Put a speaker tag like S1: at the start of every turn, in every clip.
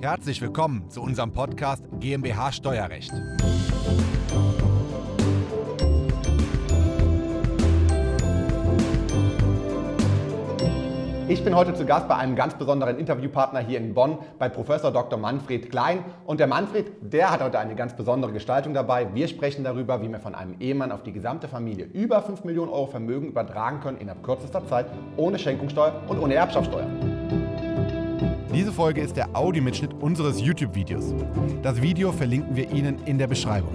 S1: Herzlich willkommen zu unserem Podcast GmbH Steuerrecht.
S2: Ich bin heute zu Gast bei einem ganz besonderen Interviewpartner hier in Bonn, bei Professor Dr. Manfred Klein. Und der Manfred, der hat heute eine ganz besondere Gestaltung dabei. Wir sprechen darüber, wie wir von einem Ehemann auf die gesamte Familie über 5 Millionen Euro Vermögen übertragen können innerhalb kürzester Zeit, ohne Schenkungssteuer und ohne Erbschaftssteuer.
S1: Diese Folge ist der Audiomitschnitt unseres YouTube-Videos. Das Video verlinken wir Ihnen in der Beschreibung.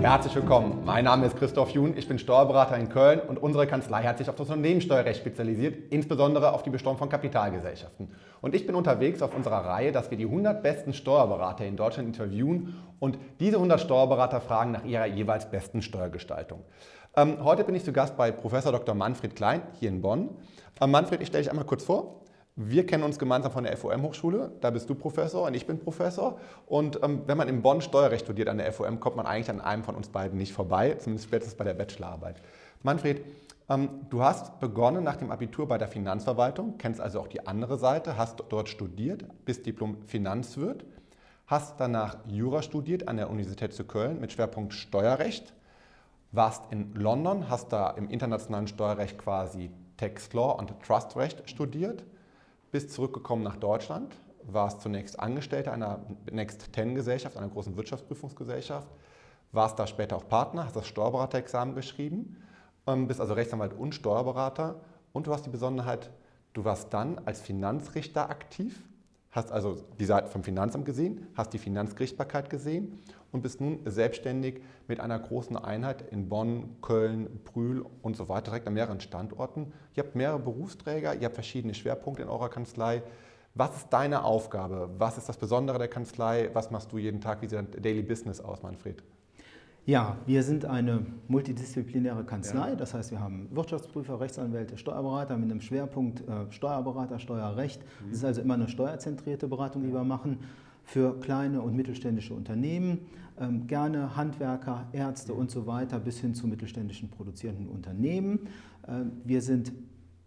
S2: Herzlich willkommen. Mein Name ist Christoph Jun, ich bin Steuerberater in Köln und unsere Kanzlei hat sich auf das Unternehmenssteuerrecht spezialisiert, insbesondere auf die Besteuerung von Kapitalgesellschaften. Und ich bin unterwegs auf unserer Reihe, dass wir die 100 besten Steuerberater in Deutschland interviewen und diese 100 Steuerberater fragen nach ihrer jeweils besten Steuergestaltung. Ähm, heute bin ich zu Gast bei Professor Dr. Manfred Klein hier in Bonn. Ähm, Manfred, ich stelle dich einmal kurz vor. Wir kennen uns gemeinsam von der FOM-Hochschule. Da bist du Professor und ich bin Professor. Und ähm, wenn man in Bonn Steuerrecht studiert an der FOM, kommt man eigentlich an einem von uns beiden nicht vorbei, zumindest spätestens bei der Bachelorarbeit. Manfred, ähm, du hast begonnen nach dem Abitur bei der Finanzverwaltung, kennst also auch die andere Seite, hast dort studiert, bist Diplom-Finanzwirt, hast danach Jura studiert an der Universität zu Köln mit Schwerpunkt Steuerrecht, warst in London, hast da im internationalen Steuerrecht quasi Tax Law und Trustrecht studiert bist zurückgekommen nach Deutschland, warst zunächst Angestellter einer Next 10 Gesellschaft, einer großen Wirtschaftsprüfungsgesellschaft, warst da später auch Partner, hast das Steuerberaterexamen geschrieben, ähm, bist also Rechtsanwalt und Steuerberater. Und du hast die Besonderheit, du warst dann als Finanzrichter aktiv, hast also die Seite vom Finanzamt gesehen, hast die Finanzgerichtsbarkeit gesehen und bist nun selbstständig mit einer großen Einheit in Bonn, Köln, Brühl und so weiter, direkt an mehreren Standorten. Ihr habt mehrere Berufsträger, ihr habt verschiedene Schwerpunkte in eurer Kanzlei. Was ist deine Aufgabe? Was ist das Besondere der Kanzlei? Was machst du jeden Tag? Wie sieht dein Daily Business aus, Manfred?
S3: Ja, wir sind eine multidisziplinäre Kanzlei. Ja. Das heißt, wir haben Wirtschaftsprüfer, Rechtsanwälte, Steuerberater mit einem Schwerpunkt äh, Steuerberater, Steuerrecht. Mhm. Das ist also immer eine steuerzentrierte Beratung, die wir machen für kleine und mittelständische Unternehmen. Ähm, gerne Handwerker, Ärzte mhm. und so weiter bis hin zu mittelständischen produzierenden Unternehmen. Äh, wir sind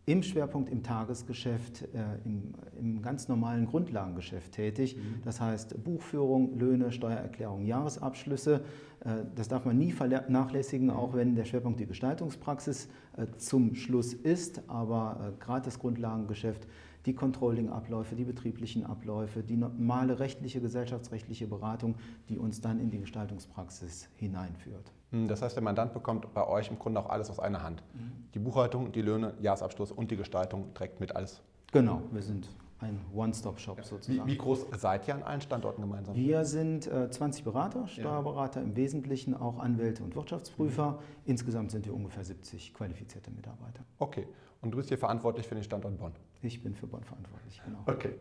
S3: im Schwerpunkt im Tagesgeschäft, äh, im, im, ganz normalen Grundlagengeschäft tätig. Mhm. Das heißt Buchführung, Löhne, Steuererklärung, Jahresabschlüsse. Äh, das darf man nie vernachlässigen, auch wenn der Schwerpunkt die Gestaltungspraxis äh, zum Schluss ist. Aber äh, gerade das Grundlagengeschäft, die Controlling-Abläufe, die betrieblichen Abläufe, die normale rechtliche, gesellschaftsrechtliche Beratung, die uns dann in die Gestaltungspraxis hineinführt.
S2: Hm, das heißt, der Mandant bekommt bei euch im Grunde auch alles aus einer Hand. Mhm. Die Buchhaltung, die Löhne, Jahresabschluss und die Gestaltung trägt mit alles.
S3: Genau, wir sind ein One-Stop-Shop ja. sozusagen.
S2: Wie, wie, groß seid ihr an allen Standorten gemeinsam?
S3: Wir sind äh, 20 Berater, Steuerberater, ja. im Wesentlichen auch Anwälte und Wirtschaftsprüfer. Mhm. Insgesamt sind wir ungefähr 70 qualifizierte Mitarbeiter.
S2: Okay, und du bist hier verantwortlich für den Standort Bonn?
S3: Ich bin für Bonn verantwortlich,
S2: genau. Okay,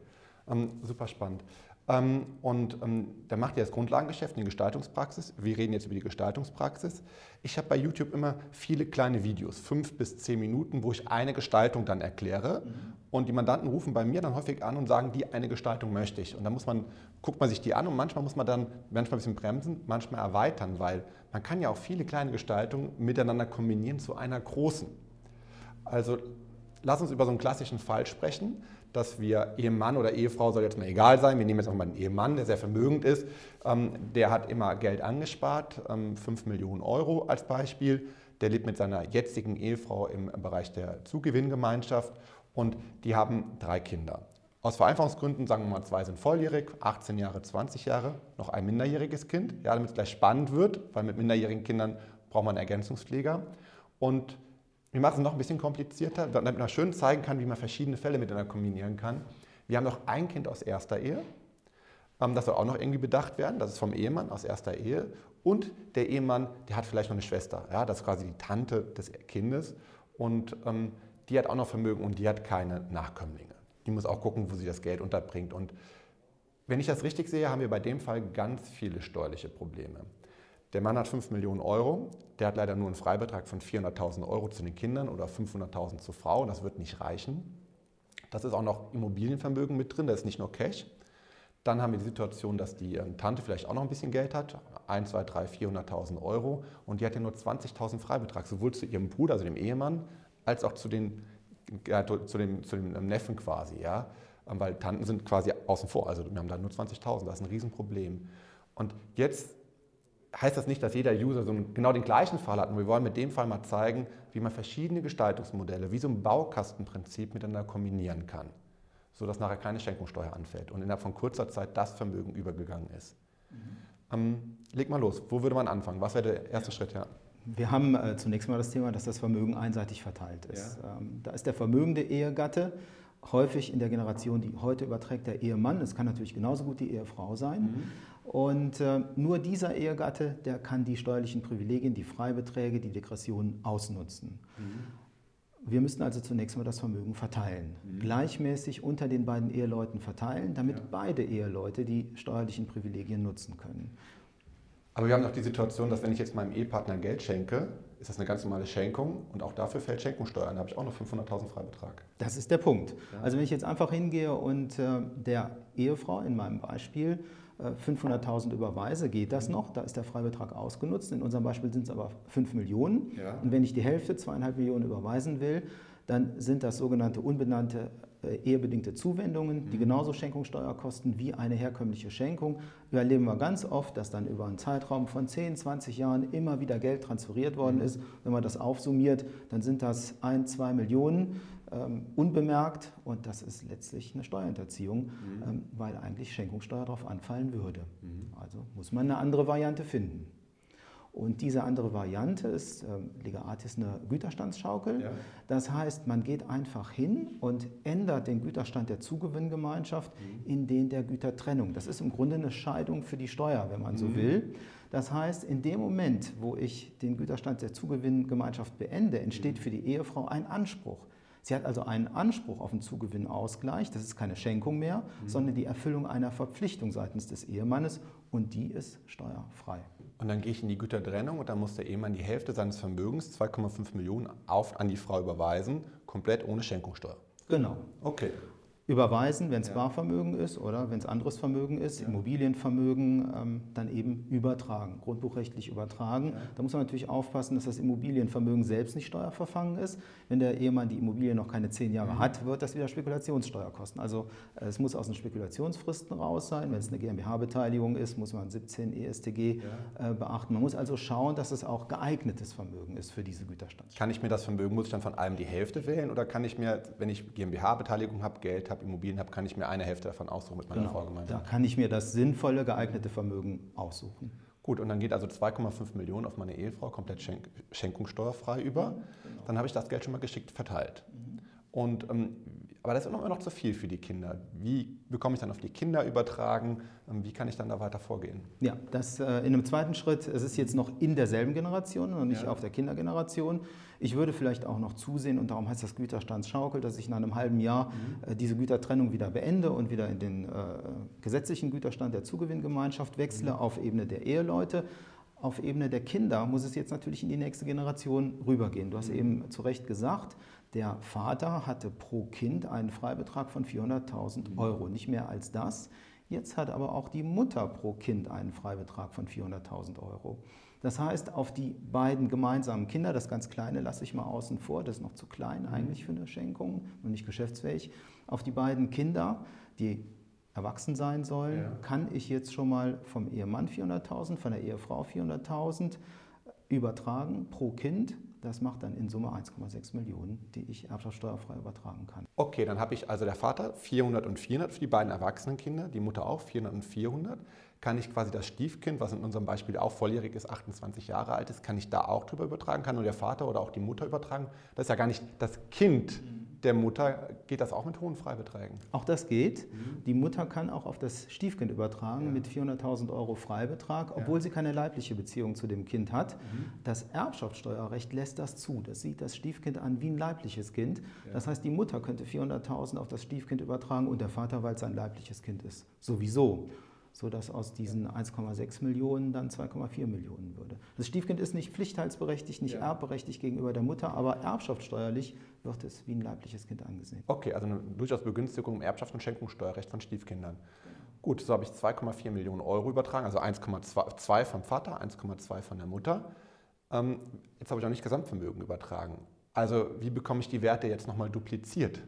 S2: ähm, super spannend. Ähm, und ähm, da macht ihr das Grundlagengeschäft, die Gestaltungspraxis. Wir reden jetzt über die Gestaltungspraxis. Ich habe bei YouTube immer viele kleine Videos, fünf bis zehn Minuten, wo ich eine Gestaltung dann erkläre. Mhm. Und die Mandanten rufen bei mir dann häufig an und sagen, die eine Gestaltung möchte ich. Und dann muss man, guckt man sich die an und manchmal muss man dann manchmal ein bisschen bremsen, manchmal erweitern, weil man kann ja auch viele kleine Gestaltungen miteinander kombinieren zu einer großen. Also lass uns über so einen klassischen Fall sprechen dass wir Ehemann oder Ehefrau soll jetzt mal egal sein, wir nehmen jetzt auch mal einen Ehemann, der sehr vermögend ist, ähm, der hat immer Geld angespart, ähm, 5 Millionen Euro als Beispiel, der lebt mit seiner jetzigen Ehefrau im Bereich der Zugewinngemeinschaft und die haben drei Kinder. Aus Vereinfachungsgründen, sagen wir mal, zwei sind volljährig, 18 Jahre, 20 Jahre, noch ein minderjähriges Kind, ja, damit es gleich spannend wird, weil mit minderjährigen Kindern braucht man einen Ergänzungspfleger. Und wir machen es noch ein bisschen komplizierter, damit man schön zeigen kann, wie man verschiedene Fälle miteinander kombinieren kann. Wir haben noch ein Kind aus erster Ehe. Ähm, das soll auch noch irgendwie bedacht werden. Das ist vom Ehemann aus erster Ehe. Und der Ehemann, der hat vielleicht noch eine Schwester. Ja, das ist quasi die Tante des Kindes. Und ähm, die hat auch noch Vermögen und die hat keine Nachkömmlinge. Die muss auch gucken, wo sie das Geld unterbringt. Und wenn ich das richtig sehe, haben wir bei dem Fall ganz viele steuerliche Probleme. Der Mann hat 5 Millionen Euro, der hat leider nur einen Freibetrag von 400.000 Euro zu den Kindern oder 500.000 zur Frau, das wird nicht reichen. Das ist auch noch Immobilienvermögen mit drin, das ist nicht nur Cash. Dann haben wir die Situation, dass die ähm, Tante vielleicht auch noch ein bisschen Geld hat, 1, 2, 3, 400.000 Euro und die hat ja nur 20.000 Freibetrag, sowohl zu ihrem Bruder, also dem Ehemann, als auch zu, den, ja, zu, dem, zu dem Neffen quasi. Ja. ähm, weil Tanten sind quasi außen vor. Also wir haben da nur 20.000, das ist ein Riesenproblem. Und jetzt heißt das nicht, dass jeder User so genau den gleichen Fall hat. Und wir wollen mit dem Fall mal zeigen, wie man verschiedene Gestaltungsmodelle, wie so ein Baukastenprinzip miteinander kombinieren kann, sodass nachher keine Schenkungssteuer anfällt und innerhalb von kurzer Zeit das Vermögen übergegangen ist. Mhm. Ähm, leg mal los, wo würde man anfangen? Was wäre der erste Schritt? Ja.
S3: Wir haben äh, zunächst mal das Thema, dass das Vermögen einseitig verteilt ist. Ja. Ähm, da ist der vermögende Ehegatte häufig in der Generation, die heute überträgt, der Ehemann. Es kann natürlich genauso gut die Ehefrau sein. Mhm. Und äh, nur dieser Ehegatte, der kann die steuerlichen Privilegien, die Freibeträge, die Degressionen ausnutzen. Mhm. Wir müssen also zunächst mal das Vermögen verteilen. Mhm. Gleichmäßig unter den beiden Eheleuten verteilen, damit ja. beide Eheleute die steuerlichen Privilegien nutzen können.
S2: Aber wir haben noch die Situation, dass wenn ich jetzt meinem Ehepartner Geld schenke, ist das eine ganz normale Schenkung und auch dafür fällt Schenkungssteuer an. Da habe ich auch noch 500.000 Freibetrag.
S3: Das ist der Punkt. Ja. Also wenn ich jetzt einfach hingehe und äh, der Ehefrau in meinem Beispiel 500.000 äh, überweise, geht das noch. Da ist der Freibetrag ausgenutzt. In unserem Beispiel sind es aber 5 Millionen. Ja. Und wenn ich die Hälfte, zweieinhalb Millionen überweisen will, dann sind das sogenannte unbenannte ehebedingte Zuwendungen, die mhm. genauso Schenkungssteuer kosten wie eine herkömmliche Schenkung. Wir erleben wir ganz oft, dass dann über einen Zeitraum von 10, 20 Jahren immer wieder Geld transferiert worden mhm. ist. Wenn man das aufsummiert, dann sind das 1, 2 Millionen ähm, unbemerkt und das ist letztlich eine Steuerhinterziehung, mhm. ähm, weil eigentlich Schenkungssteuer darauf anfallen würde. Mhm. Also muss man eine andere Variante finden. Und diese andere Variante ist, äh, Liga Artis, eine Güterstandsschaukel. Ja. Das heißt, man geht einfach hin und ändert den Güterstand der Zugewinngemeinschaft mhm. in den der Gütertrennung. Das ist im Grunde eine Scheidung für die Steuer, wenn man mhm. so will. Das heißt, in dem Moment, wo ich den Güterstand der Zugewinngemeinschaft beende, entsteht mhm. für die Ehefrau ein Anspruch. Sie hat also einen Anspruch auf einen Zugewinnausgleich, das ist keine Schenkung mehr, mhm. sondern die Erfüllung einer Verpflichtung seitens des Ehemannes und die ist steuerfrei.
S2: Und dann gehe ich in die Gütertrennung und dann muss der Ehemann die Hälfte seines Vermögens, 2,5 Millionen, auf, an die Frau überweisen, komplett ohne Schenkungssteuer.
S3: Genau. Okay überweisen, wenn es ja. Barvermögen ist oder wenn es anderes Vermögen ist, ja. Immobilienvermögen, ähm, dann eben übertragen, grundbuchrechtlich übertragen. Ja. Da muss man natürlich aufpassen, dass das Immobilienvermögen selbst nicht steuerverfangen ist. Wenn der Ehemann die Immobilie noch keine zehn Jahre mhm. hat, wird das wieder Spekulationssteuer kosten. Also äh, es muss aus den Spekulationsfristen raus sein. Wenn es eine GmbH-Beteiligung ist, muss man 17 ESTG äh, beachten. Man muss also schauen, dass es auch geeignetes Vermögen ist für diese Güterstand.
S2: Kann ich mir das Vermögen, muss ich dann von allem die Hälfte wählen oder kann ich mir, wenn ich GmbH-Beteiligung habe, Geld habe, habe, Immobilien habe, kann ich mir eine Hälfte davon aussuchen mit meiner genau. Frau gemeinsam.
S3: Da kann ich mir das sinnvolle, geeignete Vermögen aussuchen.
S2: Gut, und dann geht also 2,5 Millionen auf meine Ehefrau komplett schenk schenkungssteuerfrei über. Genau. Dann habe ich das Geld schon mal geschickt verteilt. Mhm. Und ähm, aber das ist immer noch zu viel für die Kinder. Wie bekomme ich dann auf die Kinder übertragen? Ähm, wie kann ich dann da weiter vorgehen?
S3: Ja, das äh, in einem zweiten Schritt, es ist jetzt noch in derselben Generation und nicht ja. auf der Kindergeneration. Ich würde vielleicht auch noch zusehen, und darum heißt das Güterstandsschaukel, dass ich nach einem halben Jahr mhm. äh, diese Gütertrennung wieder beende und wieder in den äh, gesetzlichen Güterstand der Zugewinngemeinschaft wechsle mhm. auf Ebene der Eheleute. Auf Ebene der Kinder muss es jetzt natürlich in die nächste Generation rübergehen. Du hast mhm. eben zu Recht gesagt, der Vater hatte pro Kind einen Freibetrag von 400.000 mhm. Euro, nicht mehr als das. Jetzt hat aber auch die Mutter pro Kind einen Freibetrag von 400.000 Euro. Das heißt, auf die beiden gemeinsamen Kinder, das ganz Kleine lasse ich mal außen vor, das ist noch zu klein mhm. eigentlich für eine Schenkung und nicht geschäftsfähig, auf die beiden Kinder, die erwachsen sein sollen, ja. kann ich jetzt schon mal vom Ehemann 400.000, von der Ehefrau 400.000 übertragen pro Kind das macht dann in Summe 1,6 Millionen, die ich erbschaftssteuerfrei übertragen kann.
S2: Okay, dann habe ich also der Vater 400 und 400 für die beiden erwachsenen Kinder, die Mutter auch 400 und 400. Kann ich quasi das Stiefkind, was in unserem Beispiel auch volljährig ist, 28 Jahre alt ist, kann ich da auch drüber übertragen? Kann nur der Vater oder auch die Mutter übertragen? Das ist ja gar nicht das Kind. Mhm der Mutter geht das auch mit hohen Freibeträgen?
S3: Auch das geht. Mhm. Die Mutter kann auch auf das Stiefkind übertragen ja. mit 400.000 Euro Freibetrag, obwohl ja. sie keine leibliche Beziehung zu dem Kind hat. Mhm. Das Erbschaftssteuerrecht lässt das zu. Das sieht das Stiefkind an wie ein leibliches Kind. Ja. Das heißt, die Mutter könnte 400.000 auf das Stiefkind übertragen und der Vater, weil es ein leibliches Kind ist, sowieso sodass aus diesen 1,6 Millionen dann 2,4 Millionen würde. Das Stiefkind ist nicht pflichtteilsberechtigt, nicht ja. erbberechtigt gegenüber der Mutter, aber erbschaftssteuerlich wird es wie ein leibliches Kind angesehen.
S2: Okay, also eine durchaus Begünstigung im Erbschaft- und Schenkungssteuerrecht von Stiefkindern. Gut, so habe ich 2,4 Millionen Euro übertragen, also 1,2 vom Vater, 1,2 von der Mutter. Ähm, jetzt habe ich auch nicht Gesamtvermögen übertragen. Also wie bekomme ich die Werte jetzt nochmal dupliziert?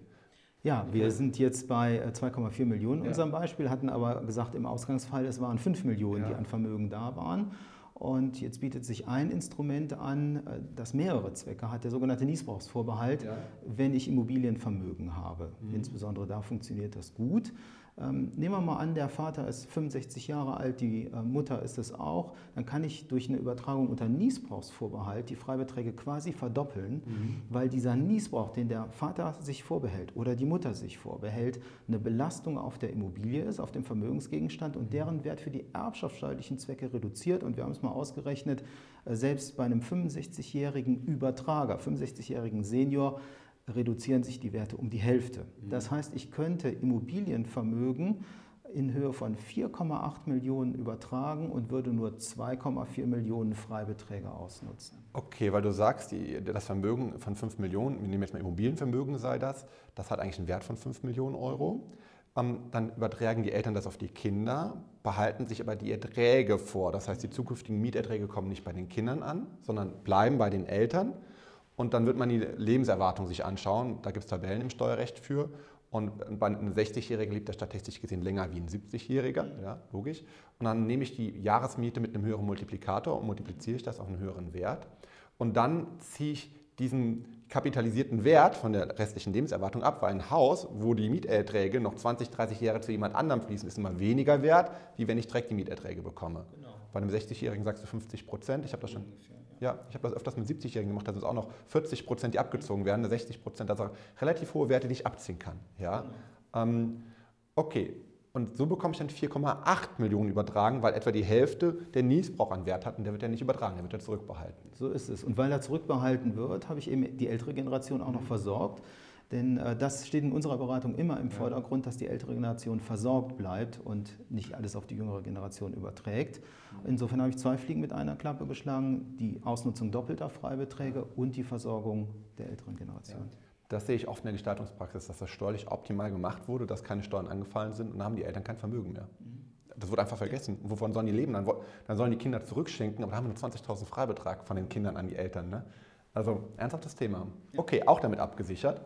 S3: Ja, wir sind jetzt bei 2,4 Millionen in ja. unserem Beispiel, hatten aber gesagt im Ausgangsfall, es waren 5 Millionen, ja. die an Vermögen da waren. Und jetzt bietet sich ein Instrument an, äh, das mehrere Zwecke hat, der sogenannte Niesbrauchsvorbehalt, ja. wenn ich Immobilienvermögen habe. Mhm. Insbesondere da funktioniert das gut. Ähm, nehmen wir mal an, der Vater ist 65 Jahre alt, die äh, Mutter ist es auch. Dann kann ich durch eine Übertragung unter Niesbrauchsvorbehalt die Freibeträge quasi verdoppeln, mhm. weil dieser Niesbrauch, den der Vater sich vorbehält oder die Mutter sich vorbehält, eine Belastung auf der Immobilie ist, auf dem Vermögensgegenstand und deren Wert für die erbschaftssteuerlichen Zwecke reduziert. Und wir haben es mal ausgerechnet, äh, selbst bei einem 65-jährigen Übertrager, 65-jährigen Senior, reduzieren sich die Werte um die Hälfte. Mhm. Das heißt, ich könnte Immobilienvermögen in Höhe von 4,8 Millionen übertragen und würde nur 2,4 Millionen Freibeträge ausnutzen.
S2: Okay, weil du sagst, die, das Vermögen von 5 Millionen, wir nehmen jetzt mal Immobilienvermögen, sei das, das hat eigentlich einen Wert von 5 Millionen Euro. Ähm, dann übertragen die Eltern das auf die Kinder, behalten sich aber die Erträge vor. Das heißt, die zukünftigen Mieterträge kommen nicht bei den Kindern an, sondern bleiben bei den Eltern. Und dann wird man die Lebenserwartung sich anschauen. Da gibt es Tabellen im Steuerrecht für. Und bei einem 60-Jährigen lebt er statistisch gesehen länger wie ein 70-Jähriger, ja, logisch. Und dann nehme ich die Jahresmiete mit einem höheren Multiplikator und multipliziere ich das auf einen höheren Wert. Und dann ziehe ich diesen kapitalisierten Wert von der restlichen Lebenserwartung ab, weil ein Haus, wo die Mieterträge noch 20, 30 Jahre zu jemand anderem fließen, ist immer weniger wert, wie wenn ich direkt die Mieterträge bekomme. Genau. Bei einem 60-Jährigen sagst du 50 Prozent. Ich habe das schon. Ungefähr ja, ich habe das öfters mit 70-Jährigen gemacht, dass es auch noch 40 Prozent, die abgezogen werden, 60 Prozent, also relativ hohe Werte, die ich abziehen kann. Ja? Ähm, okay, und so bekomme ich dann 4,8 Millionen übertragen, weil etwa die Hälfte der Niesbrauch an Wert hat und der wird ja nicht übertragen, der wird ja zurückbehalten.
S3: So ist es. Und weil er zurückbehalten wird, habe ich eben die ältere Generation auch noch versorgt. Denn äh, das steht in unserer Beratung immer im Vordergrund, dass die ältere Generation versorgt bleibt und nicht alles auf die jüngere Generation überträgt. Insofern habe ich zwei Fliegen mit einer Klappe geschlagen, die Ausnutzung doppelter Freibeträge und die Versorgung der älteren Generation.
S2: Das sehe ich oft in der Gestaltungspraxis, dass das steuerlich optimal gemacht wurde, dass keine Steuern angefallen sind und dann haben die Eltern kein Vermögen mehr. Mhm. Das wird einfach vergessen. Wovon sollen die leben? Dann, dann sollen die Kinder zurückschenken, aber dann haben wir nur 20.000 Freibetrag von den Kindern an die Eltern. Ne? Also ernsthaftes Thema. Okay, auch damit abgesichert.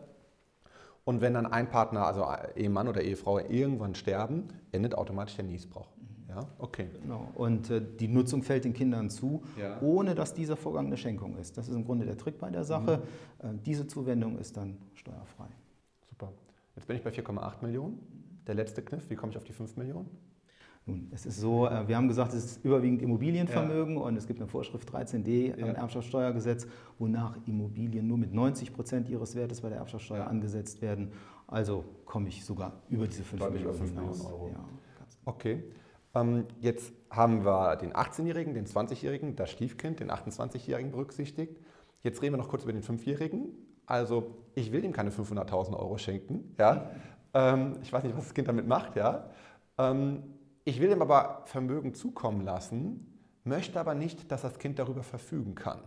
S2: Und wenn dann ein Partner, also Ehemann oder Ehefrau, irgendwann sterben, endet automatisch der Niesbrauch. Ja, okay.
S3: Genau. Und äh, die Nutzung fällt den Kindern zu, ja. ohne dass dieser Vorgang eine Schenkung ist. Das ist im Grunde der Trick bei der Sache. Mhm. Äh, diese Zuwendung ist dann steuerfrei.
S2: Super. Jetzt bin ich bei 4,8 Millionen. Der letzte Kniff, wie komme ich auf die 5 Millionen?
S3: Nun, es ist so, äh, wir haben gesagt, es ist überwiegend Immobilienvermögen ja. und es gibt eine Vorschrift 13d im ja. Erbschaftssteuergesetz, wonach Immobilien nur mit 90 Prozent ihres Wertes bei der Erbschaftssteuer ja. angesetzt werden. Also komme ich sogar über diese 5 Millionen, 5 Millionen Euro.
S2: okay. Ähm, jetzt haben wir den 18-Jährigen, den 20-Jährigen, das Stiefkind, den 28-Jährigen berücksichtigt. Jetzt reden wir noch kurz über den 5-Jährigen. Also ich will ihm keine 500.000 Euro schenken. Ja? Ähm, ich weiß nicht, was das Kind damit macht. Ja? Ähm, ich will ihm aber Vermögen zukommen lassen, möchte aber nicht, dass das Kind darüber verfügen kann.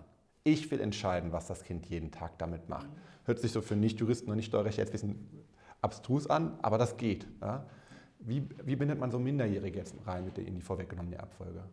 S2: Ich will entscheiden, was das Kind jeden Tag damit macht. Hört sich so für Nicht-Juristen und Nicht-Steuerrechtler jetzt ein bisschen abstrus an, aber das geht. Ja? Wie, wie bindet man so Minderjährige jetzt rein mit in die vorweggenommene Abfolge?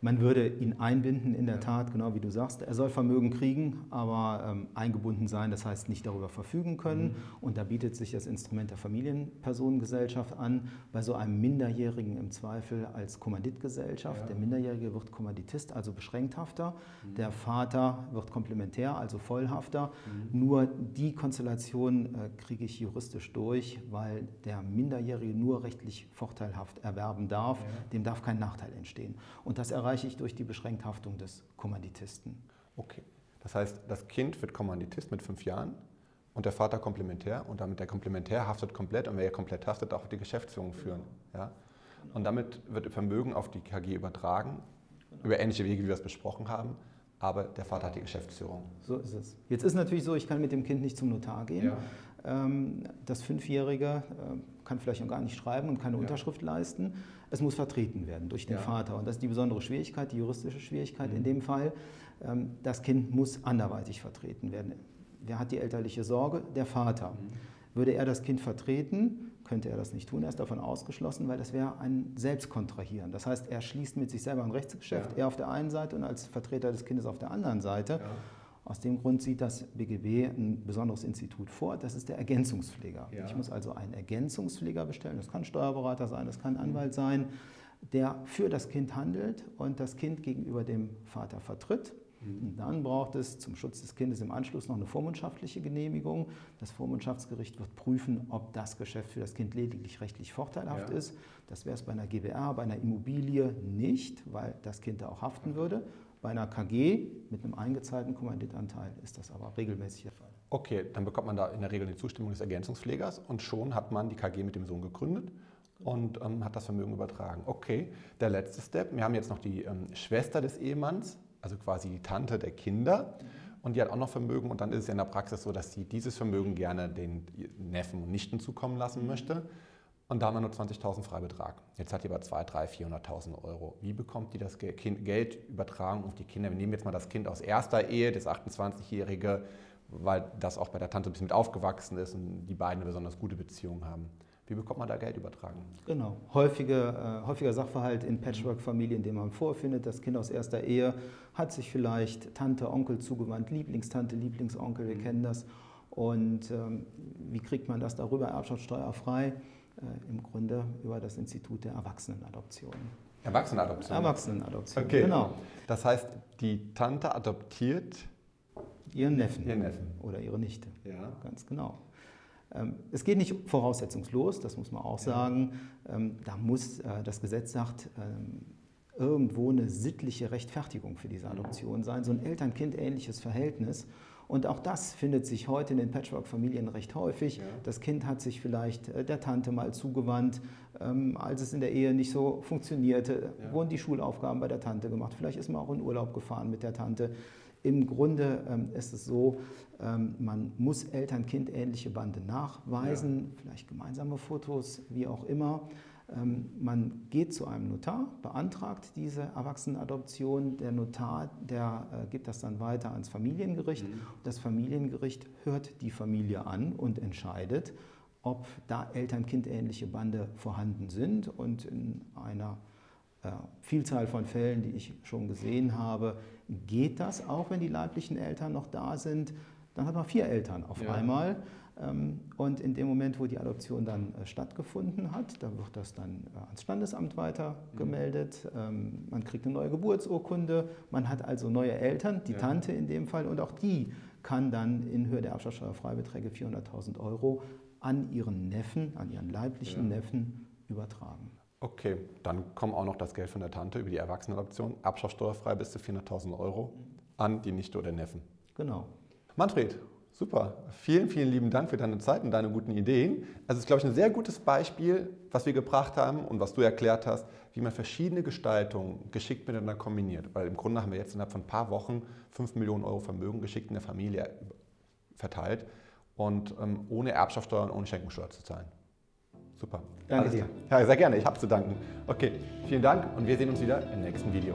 S3: Man würde ihn einbinden, in der. Tat, genau wie du sagst. Er soll Vermögen kriegen, aber ähm, eingebunden sein, das heißt nicht darüber verfügen können. Mhm. Und da bietet sich das Instrument der Familienpersonengesellschaft an, bei so einem Minderjährigen im Zweifel als Kommanditgesellschaft. Ja. Der Minderjährige wird Kommanditist, also beschränkthafter. Mhm. Der Vater wird komplementär, also vollhafter. Mhm. Nur die Konstellation äh, kriege ich juristisch durch, weil der Minderjährige nur rechtlich vorteilhaft erwerben darf. Ja. Dem darf kein Nachteil entstehen. Und das erreicht erreiche ich durch die Beschränkthaftung des Kommanditisten.
S2: Okay. Das heißt, das Kind wird Kommanditist mit fünf Jahren und der Vater komplementär und damit der Komplementär haftet komplett und wer komplett haftet, auch die Geschäftsführung führen. Ja? Und damit wird Vermögen auf die KG übertragen, über ähnliche Wege, wie wir es besprochen haben, aber der Vater hat die Geschäftsführung.
S3: So ist es. Jetzt ist natürlich so, ich kann mit dem Kind nicht zum Notar gehen. Ja. Ähm, das Fünfjährige ähm, kann vielleicht noch gar nicht schreiben und keine ja. Unterschrift leisten. Es muss vertreten werden durch den ja. Vater. Und das ist die besondere Schwierigkeit, die juristische Schwierigkeit mhm. in dem Fall. Ähm, das Kind muss anderweitig vertreten werden. Wer hat die elterliche Sorge? Der Vater. Mhm. Würde er das Kind vertreten, könnte er das nicht tun. Er ist davon ausgeschlossen, weil das wäre ein Selbstkontrahieren. Das heißt, er schließt mit sich selber ein Rechtsgeschäft, ja. er auf der einen Seite und als Vertreter des Kindes auf der anderen Seite. Ja. Aus dem Grund sieht das BGB ein besonderes Institut vor, das ist der Ergänzungspfleger. Ja. Ich muss also einen Ergänzungspfleger bestellen, das kann Steuerberater sein, das kann Anwalt sein, der für das Kind handelt und das Kind gegenüber dem Vater vertritt. Und dann braucht es zum Schutz des Kindes im Anschluss noch eine vormundschaftliche Genehmigung. Das Vormundschaftsgericht wird prüfen, ob das Geschäft für das Kind lediglich rechtlich vorteilhaft ja. ist. Das wäre es bei einer GBR, bei einer Immobilie nicht, weil das Kind da auch haften würde. Bei einer KG mit einem eingezahlten Kommanditanteil ist das aber regelmäßig der Fall.
S2: Okay, dann bekommt man da in der Regel die Zustimmung des Ergänzungspflegers und schon hat man die KG mit dem Sohn gegründet und ähm, hat das Vermögen übertragen. Okay, der letzte Step. Wir haben jetzt noch die ähm, Schwester des Ehemanns, also quasi die Tante der Kinder. Und die hat auch noch Vermögen und dann ist es ja in der Praxis so, dass sie dieses Vermögen gerne den Neffen und Nichten zukommen lassen möchte. Und da haben wir nur 20.000 Freibetrag. Jetzt hat die aber 2, 3, 400.000 Euro. Wie bekommt die das Geld übertragen auf die Kinder? Wir nehmen jetzt mal das Kind aus erster Ehe, das 28-Jährige, weil das auch bei der Tante ein bisschen mit aufgewachsen ist und die beiden eine besonders gute Beziehung haben. Wie bekommt man da Geld übertragen?
S3: Genau. Häufige, äh, häufiger Sachverhalt in Patchwork-Familien, den man vorfindet. Das Kind aus erster Ehe hat sich vielleicht Tante, Onkel zugewandt, Lieblingstante, Lieblingsonkel, wir mhm. kennen das. Und ähm, wie kriegt man das darüber erbschaftssteuerfrei? Äh, Im Grunde über das Institut der Erwachsenenadoption.
S2: Erwachsenenadoption?
S3: Erwachsenenadoption,
S2: okay. genau. Das heißt, die Tante adoptiert
S3: ihren Neffen.
S2: Ihren Neffen.
S3: Oder ihre Nichte.
S2: Ja.
S3: Ganz genau. Ähm, es geht nicht voraussetzungslos, das muss man auch sagen. Ähm, da muss, äh, das Gesetz sagt, ähm, irgendwo eine sittliche Rechtfertigung für diese Adoption sein, so ein Eltern-Kind-ähnliches Verhältnis. Und auch das findet sich heute in den Patchwork-Familien recht häufig. Ja. Das Kind hat sich vielleicht äh, der Tante mal zugewandt, als es in der Ehe nicht so funktionierte, ja. wurden die Schulaufgaben bei der Tante gemacht. Vielleicht ist man auch in Urlaub gefahren mit der Tante. Im Grunde ähm, ist es so, ähm, man muss Eltern-Kind ähnliche Bande nachweisen, ja. vielleicht gemeinsame Fotos, wie auch immer. Ähm, man geht zu einem Notar, beantragt diese Erwachsenenadoption. Der Notar, der äh, gibt das dann weiter ans Familiengericht. Mhm. Das Familiengericht hört die Familie an und entscheidet, ob da Eltern-Kind ähnliche Bande vorhanden sind. Und in einer äh, Vielzahl von Fällen, die ich schon gesehen habe, geht das auch, wenn die leiblichen Eltern noch da sind. Dann hat man vier Eltern auf ja. einmal. Ähm, und in dem Moment, wo die Adoption dann äh, stattgefunden hat, da wird das dann äh, ans Standesamt weitergemeldet. Mhm. Ähm, man kriegt eine neue Geburtsurkunde. Man hat also neue Eltern, die ja. Tante in dem Fall. Und auch die kann dann in Höhe der Erbschaftssteuerfreibeträge 400.000 Euro an ihren Neffen, an ihren leiblichen ja. Neffen übertragen.
S2: Okay, dann kommt auch noch das Geld von der Tante über die Erwachsenenadoption, erbschaftssteuerfrei bis zu 400.000 Euro an die Nichte oder Neffen.
S3: Genau.
S2: Manfred, super. Vielen, vielen lieben Dank für deine Zeit und deine guten Ideen. Also es ist, glaube ich, ein sehr gutes Beispiel, was wir gebracht haben und was du erklärt hast, wie man verschiedene Gestaltungen geschickt miteinander kombiniert. Weil im Grunde haben wir jetzt innerhalb von ein paar Wochen 5 Millionen Euro Vermögen geschickt in der Familie verteilt und ähm, ohne Erbschaftssteuer und ohne Schenkungssteuer zu zahlen. Super.
S3: Danke dir.
S2: Ja, sehr gerne. Ich habe zu danken. Okay, vielen Dank und wir sehen uns wieder im nächsten Video.